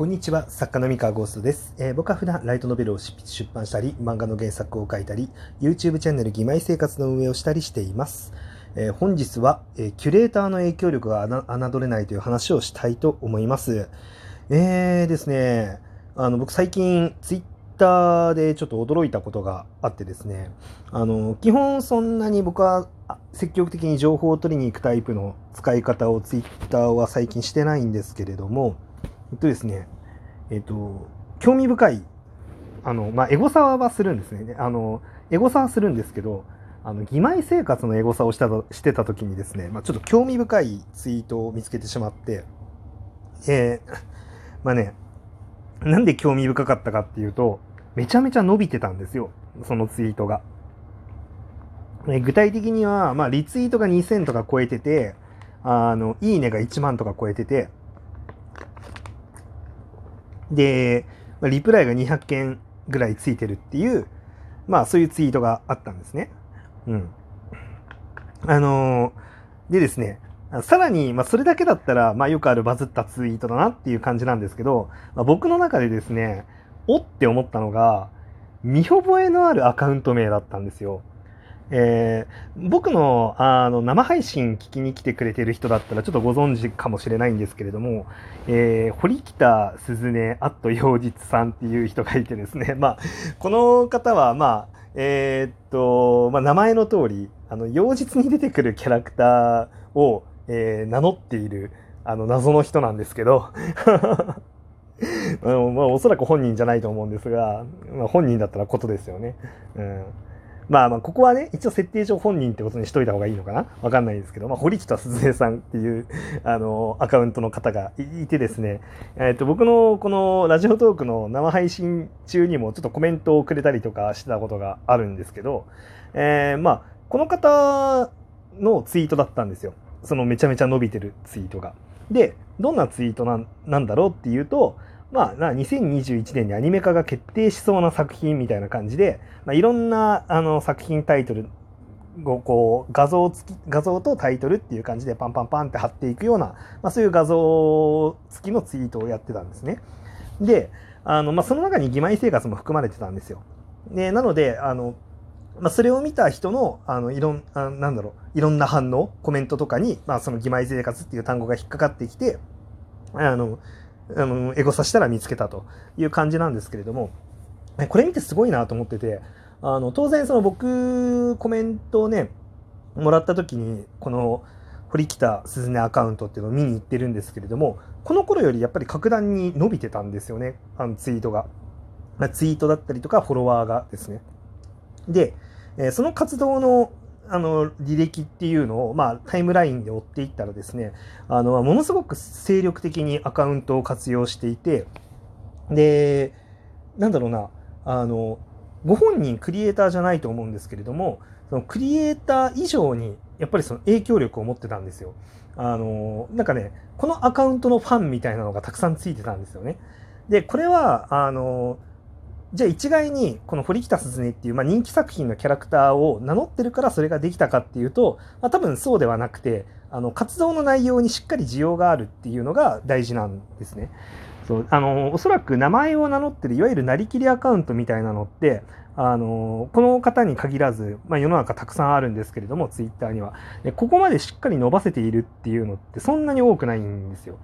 こんにちは、作家の三河ゴーストです、えー僕は普段ライトノベルを出版したり、漫画の原作を書いたり、YouTube チャンネル義妹生活の運営をしたりしています。えー本日は、えーキュレーターの影響力が侮れないという話をしたいと思います。えーですね、あの僕最近 Twitter でちょっと驚いたことがあってですね、あの基本そんなに僕は積極的に情報を取りに行くタイプの使い方を Twitter は最近してないんですけれども、えっとですね、えっと、興味深い、あの、まあ、エゴサはするんですね。あの、エゴサはするんですけど、あの、義妹生活のエゴサをしたとしてた時にですね、まあ、ちょっと興味深いツイートを見つけてしまって、えー まあね、なんで興味深かったかっていうと、めちゃめちゃ伸びてたんですよ、そのツイートが。え具体的には、まあ、リツイートが2000とか超えてて、あの、いいねが1万とか超えてて、で、リプライが200件ぐらいついてるっていう、まあそういうツイートがあったんですね。うん。あのーでですね、さらに、まあそれだけだったら、まあよくあるバズったツイートだなっていう感じなんですけど、まあ、僕の中でですね、おって思ったのが、見覚えのあるアカウント名だったんですよ。えー僕のあの生配信聞きに来てくれてる人だったらちょっとご存知かもしれないんですけれども、えー堀北鈴音あっと陽実さんっていう人がいてですね、まあ、この方は、まあ、えーっと、まあ、名前の通り、あの、陽実に出てくるキャラクターを、えー名乗っている、あの、謎の人なんですけど、あのまあ、おそらく本人じゃないと思うんですが、まあ、本人だったらことですよね。うん。まあまあ、ここはね、一応設定上本人ってことにしといた方がいいのかな？わかんないですけど、まあ、堀北鈴音さんっていう、あの、アカウントの方がいてですね、えっ、と、僕のこのラジオトークの生配信中にもちょっとコメントをくれたりとかしてたことがあるんですけど、えーまあ、この方のツイートだったんですよ。そのめちゃめちゃ伸びてるツイートが。で、どんなツイートなんなんだろうっていうと、まあ、な2021年にアニメ化が決定しそうな作品みたいな感じで、まあ、いろんなあの作品タイトルをこう画像付き画像とタイトルっていう感じでパンパンパンって貼っていくような、まあ、そういう画像付きのツイートをやってたんですね。で、あのまあ、その中に義妹生活も含まれてたんですよ。でなのであの、まあ、それを見た人のあのいろんあなんだろういろんな反応コメントとかに、まあ、その義妹生活っていう単語が引っかかってきてあのあのエゴサしたら見つけたという感じなんですけれども。これ見てすごいなと思っててあの当然その僕コメントをねもらった時にこの堀北鈴音アカウントっていうのを見に行ってるんですけれどもこの頃よりやっぱり格段に伸びてたんですよね。あのツイートが、ツイートだったりとかフォロワーがですね。で、その活動のあの履歴っていうのを、まあ、タイムラインで追っていったらですねあのものすごく精力的にアカウントを活用していてでなんだろうなあのご本人クリエイターじゃないと思うんですけれどもそのクリエイター以上にやっぱりその影響力を持ってたんですよ。あのなんかねこのアカウントのファンみたいなのがたくさんついてたんですよね。でこれはあのじゃあ一概にこの堀北鈴音っていう、まあ、人気作品のキャラクターを名乗ってるからそれができたかっていうと、まあ、多分そうではなくてあの活動の内容にしっかり需要があるっていうのが大事なんですね。そうあのおそらく名前を名乗ってるいわゆるなりきりアカウントみたいなのってあのこの方に限らず、まあ、世の中たくさんあるんですけれどもツイッターにはでここまでしっかり伸ばせているっていうのってそんなに多くないんですよ。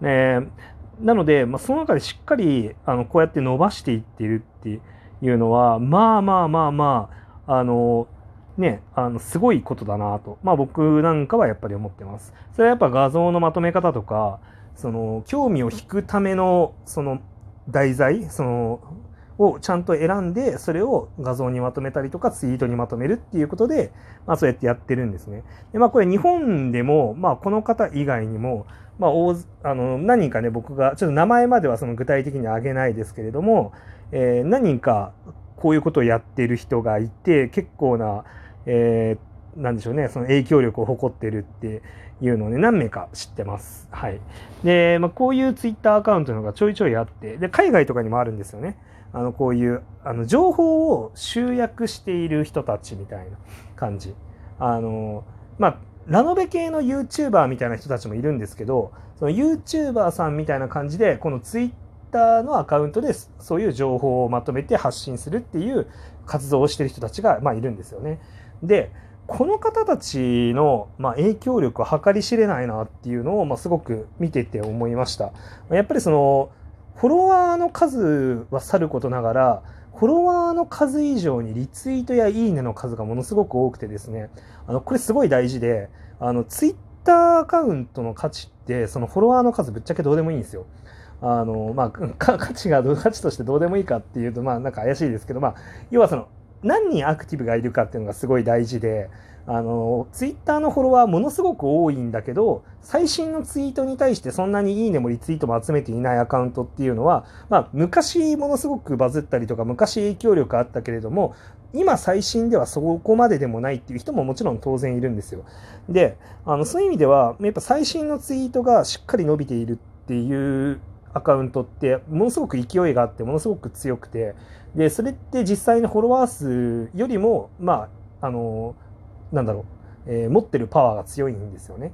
でなので、まあ、その中でしっかりあのこうやって伸ばしていってるっていうのはまあまあまあまああのねあのすごいことだなと、まあ、僕なんかはやっぱり思ってます。それはやっぱ画像のまとめ方とかその興味を引くためのその題材そのをちゃんと選んでそれを画像にまとめたりとかツイートにまとめるっていうことで、まあ、そうやってやってるんですね。でまあ、これ日本でも、まあ、この方以外にも、まあ、大あの何人かね僕がちょっと名前まではその具体的に挙げないですけれども、えー何人かこういうことをやってる人がいて結構な、えーなんでしょうねその影響力を誇ってるっていうのをね何名か知ってます。はい、で、まあ、こういうツイッターアカウントのがちょいちょいあってで海外とかにもあるんですよね。あのこういうあの情報を集約している人たちみたいな感じ。あのまあラノベ系の YouTuber みたいな人たちもいるんですけどその YouTuber さんみたいな感じでこのツイッターのアカウントでそういう情報をまとめて発信するっていう活動をしてる人たちが、まあ、いるんですよね。でこの方たちの、まあ、影響力は計り知れないなっていうのを、まあ、すごく見てて思いました。やっぱりそのフォロワーの数はさることながらフォロワーの数以上にリツイートやいいねの数がものすごく多くてですねあのこれすごい大事であのツイッターアカウントの価値ってそのフォロワーの数ぶっちゃけどうでもいいんですよ。あのまあ、価値が価値としてどうでもいいかっていうとまあなんか怪しいですけど、まあ、要はその何人アクティブがいるかっていうのがすごい大事であのツイッターのフォロワーものすごく多いんだけど最新のツイートに対してそんなにいいねもリツイートも集めていないアカウントっていうのは、まあ、昔ものすごくバズったりとか昔影響力あったけれども今最新ではそこまででもないっていう人ももちろん当然いるんですよ。であのそういう意味ではやっぱ最新のツイートがしっかり伸びているっていうアカウントってものすごく勢いがあってものすごく強くてでそれって実際のフォロワー数よりもまああのなんだろう、えー、持ってるパワーが強いんですよね。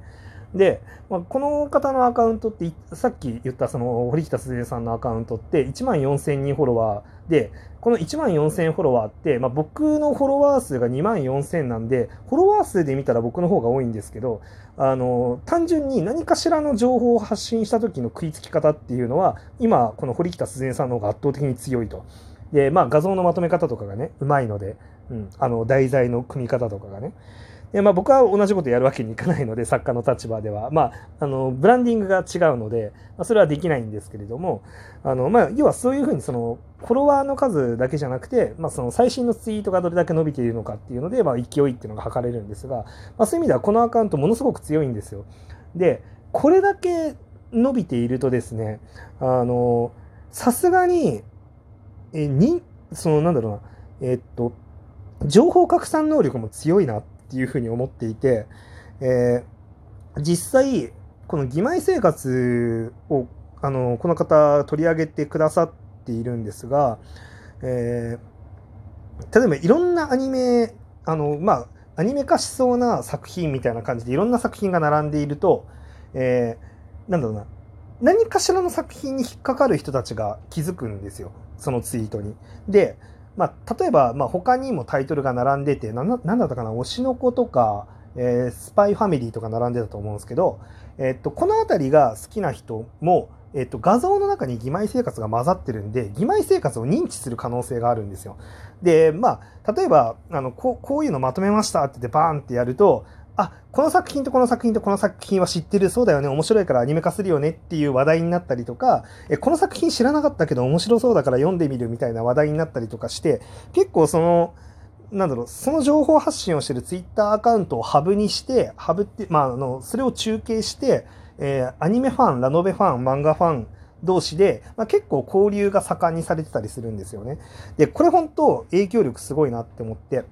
で、まあ、この方のアカウントってさっき言ったその堀北鈴江さんのアカウントって1万4000人フォロワーでこの1万4000フォロワーって、まあ、僕のフォロワー数が2万4000なんでフォロワー数で見たら僕の方が多いんですけどあの単純に何かしらの情報を発信した時の食いつき方っていうのは今この堀北鈴江さんの方が圧倒的に強いと。でまあ画像のまとめ方とかがねうまいので、うん、あの題材の組み方とかがねでまあ、僕は同じことやるわけにいかないので 作家の立場では、まあ、あのブランディングが違うので、まあ、それはできないんですけれどもあの、まあ、要はそういうふうにそのフォロワーの数だけじゃなくて、まあ、その最新のツイートがどれだけ伸びているのかっていうので、まあ、勢いっていうのが測れるんですが、まあ、そういう意味ではこのアカウントものすごく強いんですよ。でこれだけ伸びているとですねあのさすがにえにそのなんだろうなえっと情報拡散能力も強いなってっていうふうに思っていて、えー、実際この義妹生活をあのこの方取り上げてくださっているんですが、えー、例えばいろんなアニメあのまあアニメ化しそうな作品みたいな感じでいろんな作品が並んでいると、えー、なんだろうな何かしらの作品に引っかかる人たちが気づくんですよそのツイートに。でまあ、例えば、まあ、他にもタイトルが並んでて、何だったかな、推しの子とか、えー、スパイファミリーとか並んでたと思うんですけど、えっと、この辺りが好きな人も、えっと、画像の中に義妹生活が混ざってるんで、義妹生活を認知する可能性があるんですよ。で、まあ、例えば、あの、こうこういうのまとめましたって言ってバーンってやると、あこの作品とこの作品とこの作品は知ってるそうだよね面白いからアニメ化するよねっていう話題になったりとかえこの作品知らなかったけど面白そうだから読んでみるみたいな話題になったりとかして結構そのなんだろうその情報発信をしてるツイッターアカウントをハブにしてハブって、まあ、あのそれを中継して、えー、アニメファンラノベファン漫画ファン同士で、まあ、結構交流が盛んにされてたりするんですよね。でこれ本当影響力すごいなって思って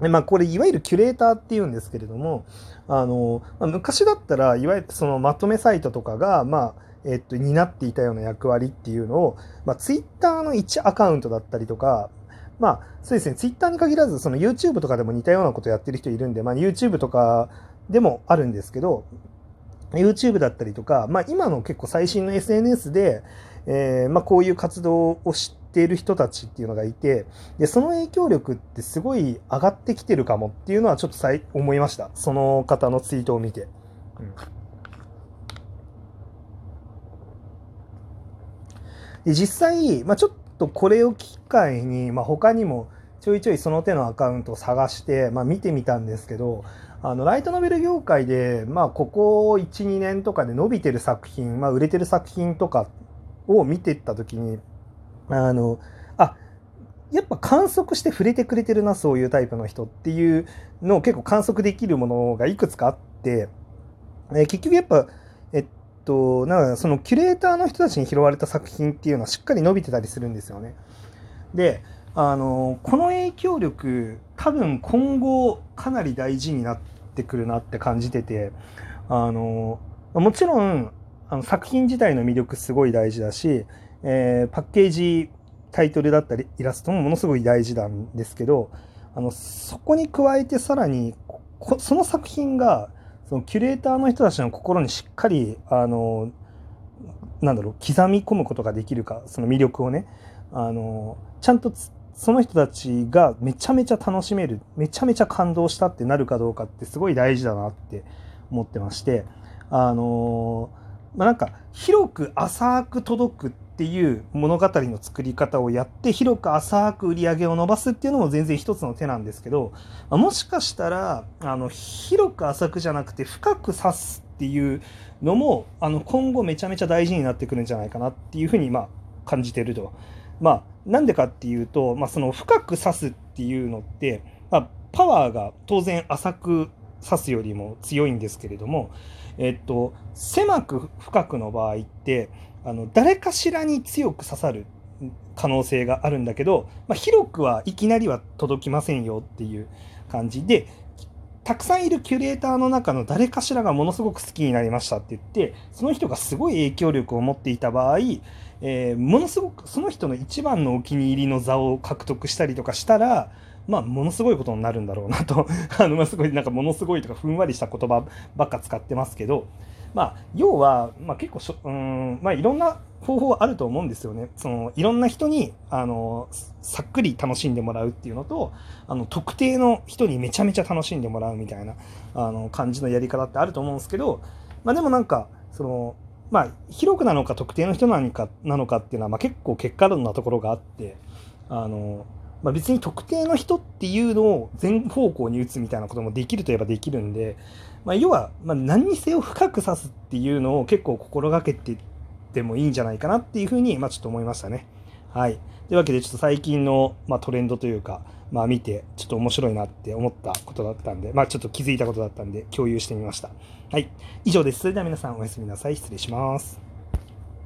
まあ、これいわゆるキュレーターっていうんですけれどもあの、まあ、昔だったらいわゆるそのまとめサイトとかが、まあえっと、担っていたような役割っていうのを、まあ、ツイッターの1アカウントだったりとかまあそうですねツイッターに限らずその YouTube とかでも似たようなことやってる人いるんで、まあ、YouTube とかでもあるんですけど YouTube だったりとか、まあ、今の結構最新の SNS で、えーまあ、こういう活動をしっている人たちっていうのがいてでその影響力ってすごい上がってきてるかもっていうのはちょっとさい思いましたその方のツイートを見て。で実際、まあ、ちょっとこれを機会に、まあ、他にもちょいちょいその手のアカウントを探して、まあ、見てみたんですけどあのライトノベル業界で、まあ、ここ12年とかで伸びてる作品、まあ、売れてる作品とかを見てった時にあのあやっぱ観測して触れてくれてるなそういうタイプの人っていうのを結構観測できるものがいくつかあって、え結局やっぱえっとなんかそのキュレーターの人たちに拾われた作品っていうのはしっかり伸びてたりするんですよね。であのこの影響力多分今後かなり大事になってくるなって感じててあのもちろんあの作品自体の魅力すごい大事だしえー、パッケージタイトルだったりイラストもものすごい大事なんですけどあのそこに加えてさらにその作品がそのキュレーターの人たちの心にしっかりあのなんだろう刻み込むことができるかその魅力をねあのちゃんとその人たちがめちゃめちゃ楽しめるめちゃめちゃ感動したってなるかどうかってすごい大事だなって思ってましてあのまあ、なんか広く浅く届くっていう物語の作り方をやって広く浅く売り上げを伸ばすっていうのも全然一つの手なんですけどまもしかしたらあの広く浅くじゃなくて深く指すっていうのもあの今後めちゃめちゃ大事になってくるんじゃないかなっていうふうにまあ感じてると。まあなんでかっていうと、まあ、その深く指すっていうのって、まあ、パワーが当然浅く指すよりも強いんですけれども、えっと、狭く深くの場合ってあの誰かしらに強く刺さる可能性があるんだけど、まあ、広くはいきなりは届きませんよっていう感じでたくさんいるキュレーターの中の誰かしらがものすごく好きになりましたって言ってその人がすごい影響力を持っていた場合、えー、ものすごくその人の一番のお気に入りの座を獲得したりとかしたらまあ、ものすごいことになるんだろうなと あの、まあ、すごい、なんか、ものすごいとか、ふんわりした言葉ばっか使ってますけど、まあ、要は、まあ、結構しょ、うん、まあ、いろんな方法あると思うんですよね。その、いろんな人に、あの、さっくり楽しんでもらうっていうのと、あの、特定の人にめちゃめちゃ楽しんでもらうみたいな、あの、感じのやり方ってあると思うんですけど、まあ、でもなんか、その、まあ、広くなのか特定の人なのかなのかっていうのは、まあ、結構結果論なところがあって、あの、まあ、別に特定の人っていうのを全方向に打つみたいなこともできるといえばできるんで、まあ、要は、ま何にせよ深く指すっていうのを結構心がけていってもいいんじゃないかなっていうふうに、ま、ちょっと思いましたね。はい。というわけで、ちょっと最近の、ま、トレンドというか、まあ、見て、ちょっと面白いなって思ったことだったんで、まあ、ちょっと気づいたことだったんで、共有してみました。はい。以上です。それでは皆さんおやすみなさい。失礼します。